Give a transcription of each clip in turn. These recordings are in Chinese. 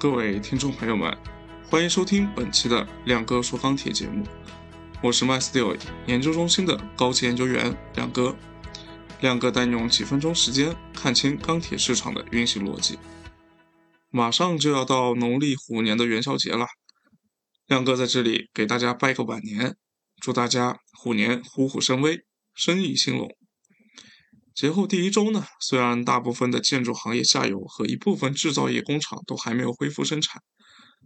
各位听众朋友们，欢迎收听本期的亮哥说钢铁节目，我是 MySteel 研究中心的高级研究员亮哥。亮哥带你用几分钟时间看清钢铁市场的运行逻辑。马上就要到农历虎年的元宵节了，亮哥在这里给大家拜个晚年，祝大家虎年虎虎生威，生意兴隆。节后第一周呢，虽然大部分的建筑行业下游和一部分制造业工厂都还没有恢复生产，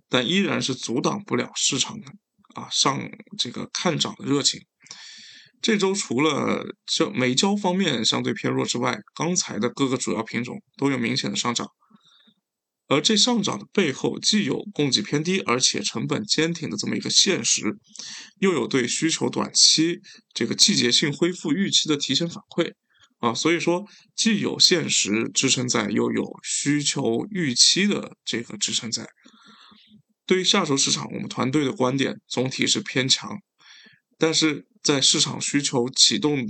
但依然是阻挡不了市场的啊上这个看涨的热情。这周除了胶煤焦方面相对偏弱之外，钢材的各个主要品种都有明显的上涨。而这上涨的背后，既有供给偏低而且成本坚挺的这么一个现实，又有对需求短期这个季节性恢复预期的提前反馈。啊，所以说既有现实支撑在，又有需求预期的这个支撑在。对于下周市场，我们团队的观点总体是偏强，但是在市场需求启动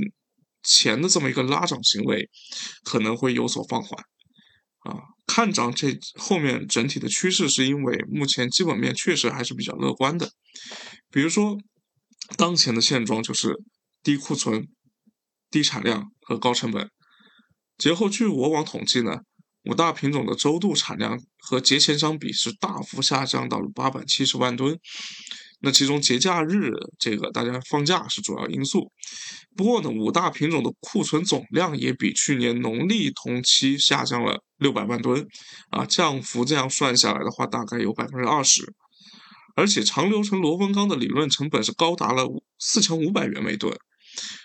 前的这么一个拉涨行为，可能会有所放缓。啊，看涨这后面整体的趋势，是因为目前基本面确实还是比较乐观的。比如说，当前的现状就是低库存。低产量和高成本。节后，据我网统计呢，五大品种的周度产量和节前相比是大幅下降到了八百七十万吨。那其中节假日这个大家放假是主要因素。不过呢，五大品种的库存总量也比去年农历同期下降了六百万吨，啊，降幅这样算下来的话，大概有百分之二十。而且长流程螺纹钢的理论成本是高达了四千五百元每吨。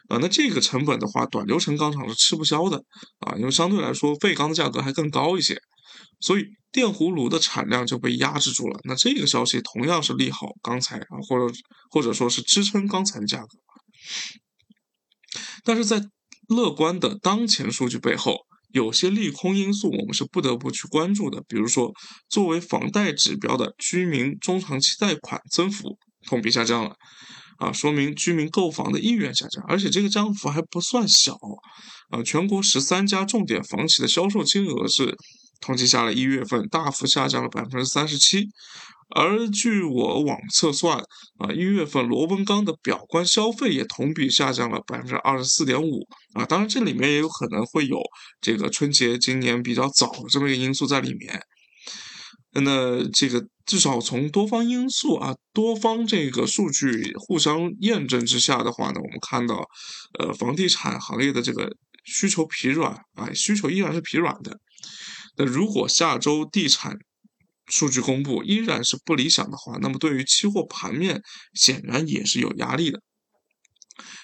啊，那这个成本的话，短流程钢厂是吃不消的啊，因为相对来说废钢的价格还更高一些，所以电弧炉的产量就被压制住了。那这个消息同样是利好钢材啊，或者或者说是支撑钢材的价格。但是在乐观的当前数据背后，有些利空因素我们是不得不去关注的，比如说作为房贷指标的居民中长期贷款增幅同比下降了。啊，说明居民购房的意愿下降，而且这个降幅还不算小。啊，全国十三家重点房企的销售金额是统计下来，一月份大幅下降了百分之三十七。而据我网测算，啊，一月份螺纹钢的表观消费也同比下降了百分之二十四点五。啊，当然这里面也有可能会有这个春节今年比较早这么一个因素在里面。那这个至少从多方因素啊，多方这个数据互相验证之下的话呢，我们看到，呃，房地产行业的这个需求疲软啊，需求依然是疲软的。那如果下周地产数据公布依然是不理想的话，那么对于期货盘面显然也是有压力的。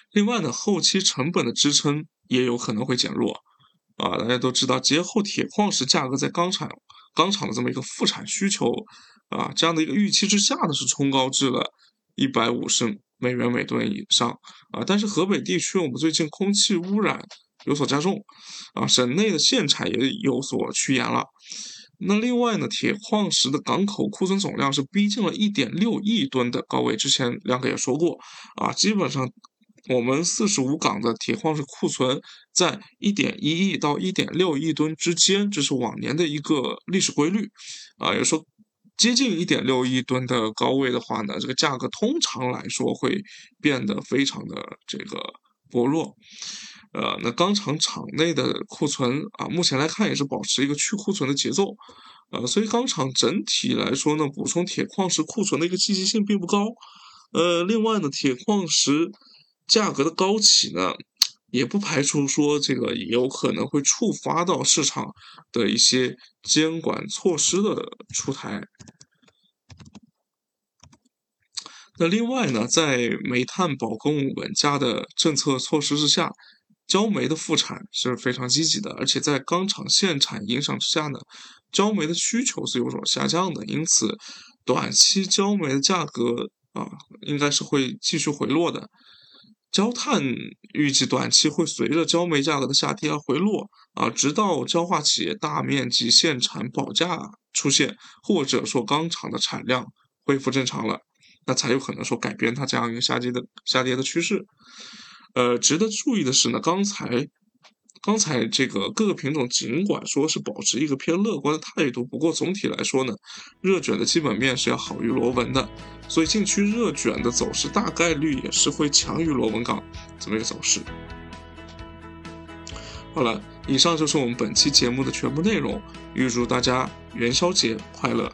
另外呢，后期成本的支撑也有可能会减弱啊，大家都知道节后铁矿石价格在钢厂。钢厂的这么一个复产需求啊，这样的一个预期之下呢，是冲高至了一百五十美元每吨以上啊。但是河北地区我们最近空气污染有所加重啊，省内的限产也有所趋严了。那另外呢，铁矿石的港口库存总量是逼近了一点六亿吨的高位，之前亮哥也说过啊，基本上。我们四十五港的铁矿石库存在一点一亿到一点六亿吨之间，这是往年的一个历史规律，啊，也说接近一点六亿吨的高位的话呢，这个价格通常来说会变得非常的这个薄弱，呃，那钢厂厂内的库存啊，目前来看也是保持一个去库存的节奏，呃，所以钢厂整体来说呢，补充铁矿石库存的一个积极性并不高，呃，另外呢，铁矿石。价格的高企呢，也不排除说这个有可能会触发到市场的一些监管措施的出台。那另外呢，在煤炭保供稳价的政策措施之下，焦煤的复产是非常积极的，而且在钢厂限产影响之下呢，焦煤的需求是有所下降的，因此短期焦煤的价格啊，应该是会继续回落的。焦炭预计短期会随着焦煤价格的下跌而回落啊，直到焦化企业大面积限产保价出现，或者说钢厂的产量恢复正常了，那才有可能说改变它这样一个下跌的下跌的趋势。呃，值得注意的是呢，刚才刚才这个各个品种尽管说是保持一个偏乐观的态度，不过总体来说呢，热卷的基本面是要好于螺纹的，所以近期热卷的走势大概率也是会强于螺纹钢这么一个走势。好了，以上就是我们本期节目的全部内容，预祝大家元宵节快乐！